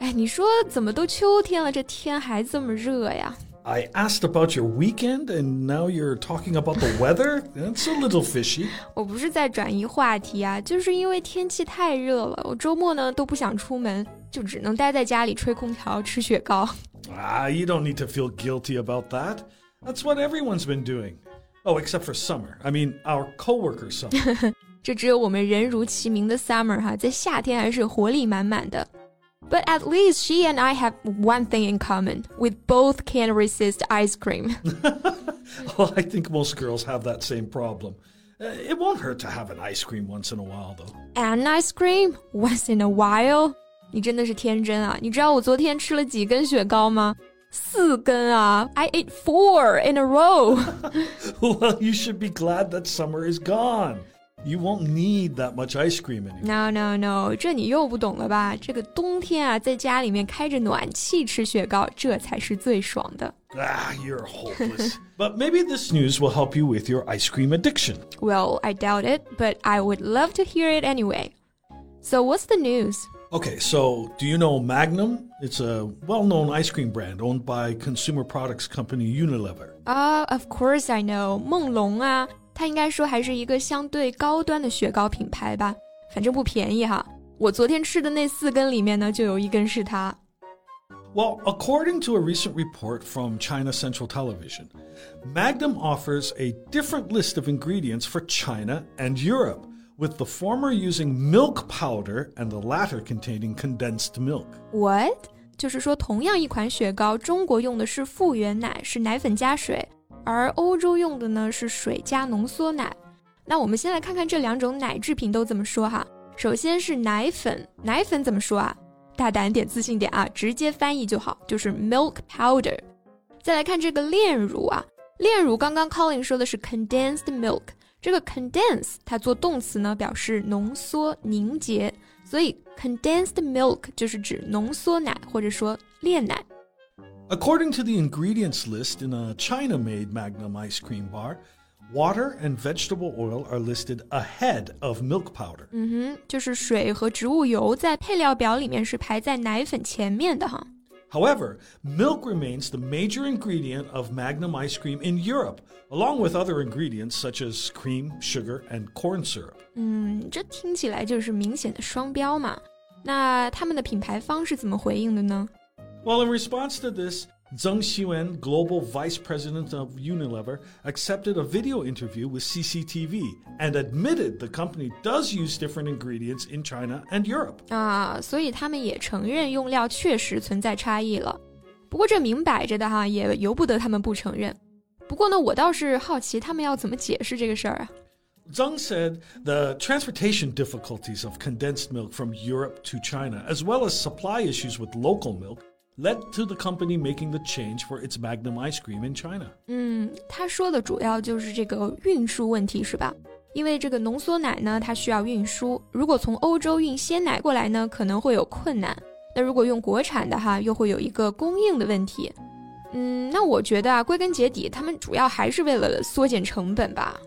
哎，你说怎么都秋天了，这天还这么热呀？I asked about your weekend, and now you're talking about the weather. That's a little fishy. 我不是在转移话题啊，就是因为天气太热了，我周末呢都不想出门，就只能待在家里吹空调、吃雪糕。Ah, you don't need to feel guilty about that. That's what everyone's been doing. Oh, except for summer. I mean, our coworker summer. 这只有我们人如其名的 summer 哈，在夏天还是活力满满的。 but at least she and I have one thing in common. We both can resist ice cream. well, I think most girls have that same problem. Uh, it won't hurt to have an ice cream once in a while, though. An ice cream once in a while? 你真的是天真啊！你知道我昨天吃了几根雪糕吗？四根啊！I ate four in a row. well, you should be glad that summer is gone. You won't need that much ice cream anymore. No, no, no，这你又不懂了吧？这个冬天啊，在家里面开着暖气吃雪糕，这才是最爽的。Ah, you're hopeless. but maybe this news will help you with your ice cream addiction. Well, I doubt it, but I would love to hear it anyway. So, what's the news? Okay, so do you know Magnum? It's a well known ice cream brand owned by consumer products company Unilever. Ah, uh, of course I know. 梦龙啊。 它应该说还是一个相对高端的雪糕品牌吧，反正不便宜哈。我昨天吃的那四根里面呢，就有一根是它。Well, according to a recent report from China Central Television, Magnum offers a different list of ingredients for China and Europe, with the former using milk powder and the latter containing condensed milk. What? 就是说，同样一款雪糕，中国用的是复原奶，是奶粉加水。 而欧洲用的呢是水加浓缩奶。那我们先来看看这两种奶制品都怎么说哈。首先是奶粉，奶粉怎么说啊？大胆点，自信点啊，直接翻译就好，就是 milk powder。再来看这个炼乳啊，炼乳刚刚 Colin 说的是 condensed milk，这个 condense 它做动词呢表示浓缩凝结，所以 condensed milk 就是指浓缩奶或者说炼奶。According to the ingredients list in a China made Magnum ice cream bar, water and vegetable oil are listed ahead of milk powder. 嗯哼，就是水和植物油在配料表里面是排在奶粉前面的哈。However, milk remains the major ingredient of Magnum ice cream in Europe, along with other ingredients such as cream, sugar, and corn syrup. 嗯，这听起来就是明显的双标嘛。那他们的品牌方是怎么回应的呢 ？well, in response to this, Zheng Xuan, global vice president of Unilever, accepted a video interview with CCTV and admitted the company does use different ingredients in China and Europe. 啊，所以他们也承认用料确实存在差异了。不过这明摆着的哈，也由不得他们不承认。不过呢，我倒是好奇他们要怎么解释这个事儿啊。Zhang said the transportation difficulties of condensed milk from Europe to China, as well as supply issues with local milk, led to the company making the change for its Magnum ice cream in China. 嗯，他说的主要就是这个运输问题，是吧？因为这个浓缩奶呢，它需要运输，如果从欧洲运鲜奶过来呢，可能会有困难。那如果用国产的哈，又会有一个供应的问题。嗯，那我觉得啊，归根结底，他们主要还是为了缩减成本吧。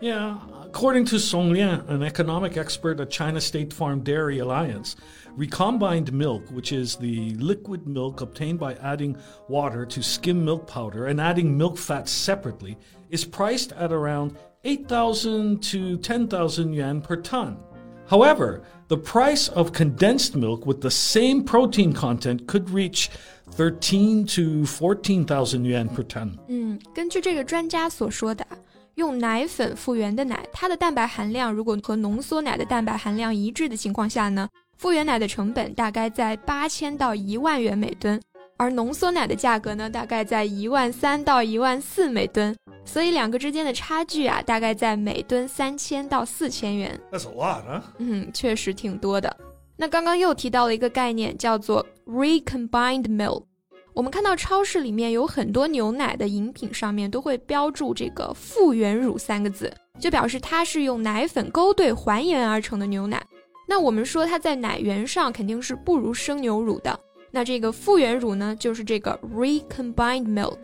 Yeah, According to Song Liang, an economic expert at China State Farm Dairy Alliance, recombined milk, which is the liquid milk obtained by adding water to skim milk powder and adding milk fat separately, is priced at around 8,000 to 10,000 yuan per ton. However, the price of condensed milk with the same protein content could reach 13 to 14,000 yuan per ton. Mm, 嗯，根据这个专家所说的。用奶粉复原的奶，它的蛋白含量如果和浓缩奶的蛋白含量一致的情况下呢，复原奶的成本大概在八千到一万元每吨，而浓缩奶的价格呢，大概在一万三到一万四每吨。所以两个之间的差距啊，大概在每吨三千到四千元。That's a lot, huh? 嗯，确实挺多的。那刚刚又提到了一个概念，叫做 recombined milk。我们看到超市里面有很多牛奶的饮品上面都会标注这个复原乳三个字，就表示它是用奶粉勾兑还原而成的牛奶。那我们说它在奶源上肯定是不如生牛乳的。那这个复原乳呢，就是这个 recombined milk。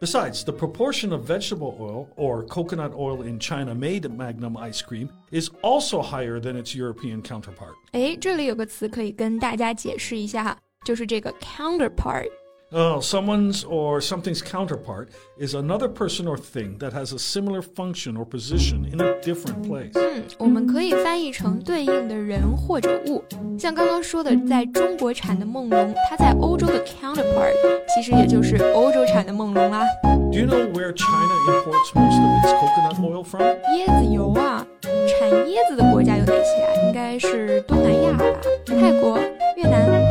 Besides, the proportion of vegetable oil or coconut oil in China made Magnum ice cream is also higher than its European counterpart. 哎，这里有个词可以跟大家解释一下哈，就是这个 counterpart。Oh, someone's or something's counterpart is another person or thing that has a similar function or position in a different place. 嗯，我们可以翻译成对应的人或者物。像刚刚说的，在中国产的梦龙，它在欧洲的 counterpart 其实也就是欧洲产的梦龙啦。Do you know where China imports most of its coconut oil from? 椰子油啊，产椰子的国家有哪些啊？应该是东南亚吧，泰国、越南。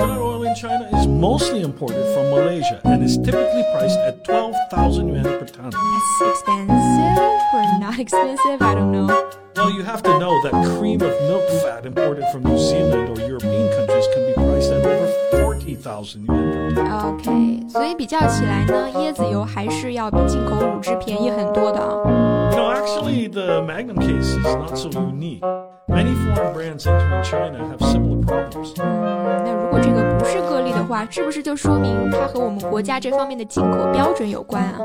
Coconut oil in China is mostly imported from Malaysia and is typically priced at 12,000 yuan per ton. That's expensive or not expensive? I don't know. Well, you have to know that cream of milk fat imported from New Zealand or European countries can be priced at over 40,000 yuan per ton. OK，所以比较起来呢，椰子油还是要比进口乳汁便宜很多的啊。 You know, actually, the Magnum case is not so unique. Many foreign brands entering China have similar problems. 嗯，那如果这个不是个例的话，是不是就说明它和我们国家这方面的进口标准有关啊？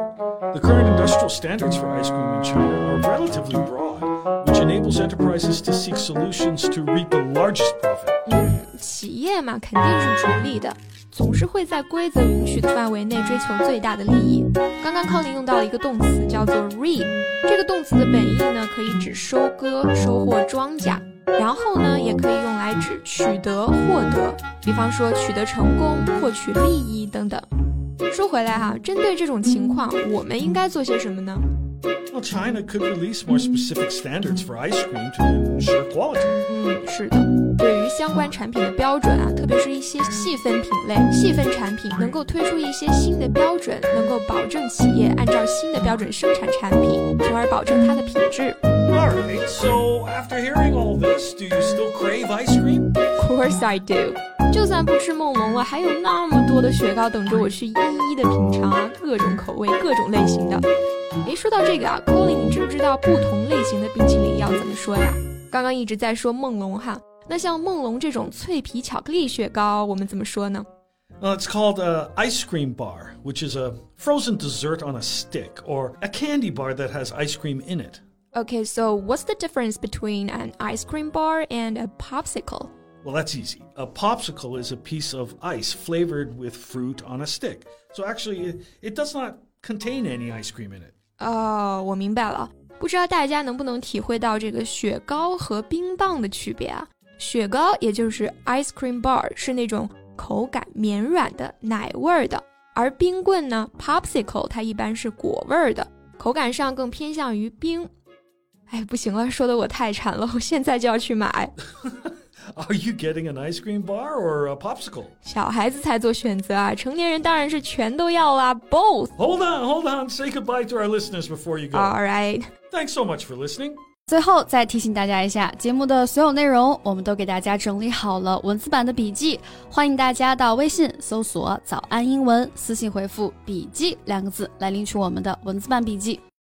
The current industrial standards for ice cream in China are relatively broad, which enables enterprises to seek solutions to reap the largest profit. 嗯，企业嘛，肯定是逐利的， 总是会在规则允许的范围内追求最大的利益。刚刚康林用到了一个动词，叫做 reap。这个动词的本意呢，可以指收割、收获庄稼，然后呢，也可以用来指取得、获得，比方说取得成功、获取利益等等。说回来哈，针对这种情况，我们应该做些什么呢？Well, China could release more specific standards for ice cream to ensure quality. 相关产品的标准啊，特别是一些细分品类、细分产品，能够推出一些新的标准，能够保证企业按照新的标准生产产品，从而保证它的品质。All right, so after hearing all this, do you still crave ice cream? Of course I do。就算不吃梦龙了，还有那么多的雪糕等着我去一一的品尝啊，各种口味、各种类型的。诶，说到这个啊，Colin，你知不知道不同类型的冰淇淋要怎么说呀？刚刚一直在说梦龙哈，那像梦龙这种脆皮巧克力雪糕，我们怎么说呢？ Well, it's called a ice cream bar, which is a frozen dessert on a stick, or a candy bar that has ice cream in it. Okay, so what's the difference between an ice cream bar and a popsicle? Well, that's easy. A popsicle is a piece of ice flavored with fruit on a stick. So actually, it, it does not contain any ice cream in it. 哦，我明白了。不知道大家能不能体会到这个雪糕和冰棒的区别啊？ 雪糕也就是 ice cream bar 是那种口感绵软的奶味儿的，而冰棍呢 popsicle 它一般是果味儿的，口感上更偏向于冰。哎，不行了，说的我太馋了，我现在就要去买。 Are you getting an ice cream bar or a popsicle? 小孩子才做选择啊，成年人当然是全都要啦，both。 Hold on, hold on. Say goodbye to our listeners before you go. All right。 Thanks so much for listening. 最后再提醒大家一下，节目的所有内容我们都给大家整理好了文字版的笔记，欢迎大家到微信搜索“早安英文”，私信回复“笔记”两个字来领取我们的文字版笔记。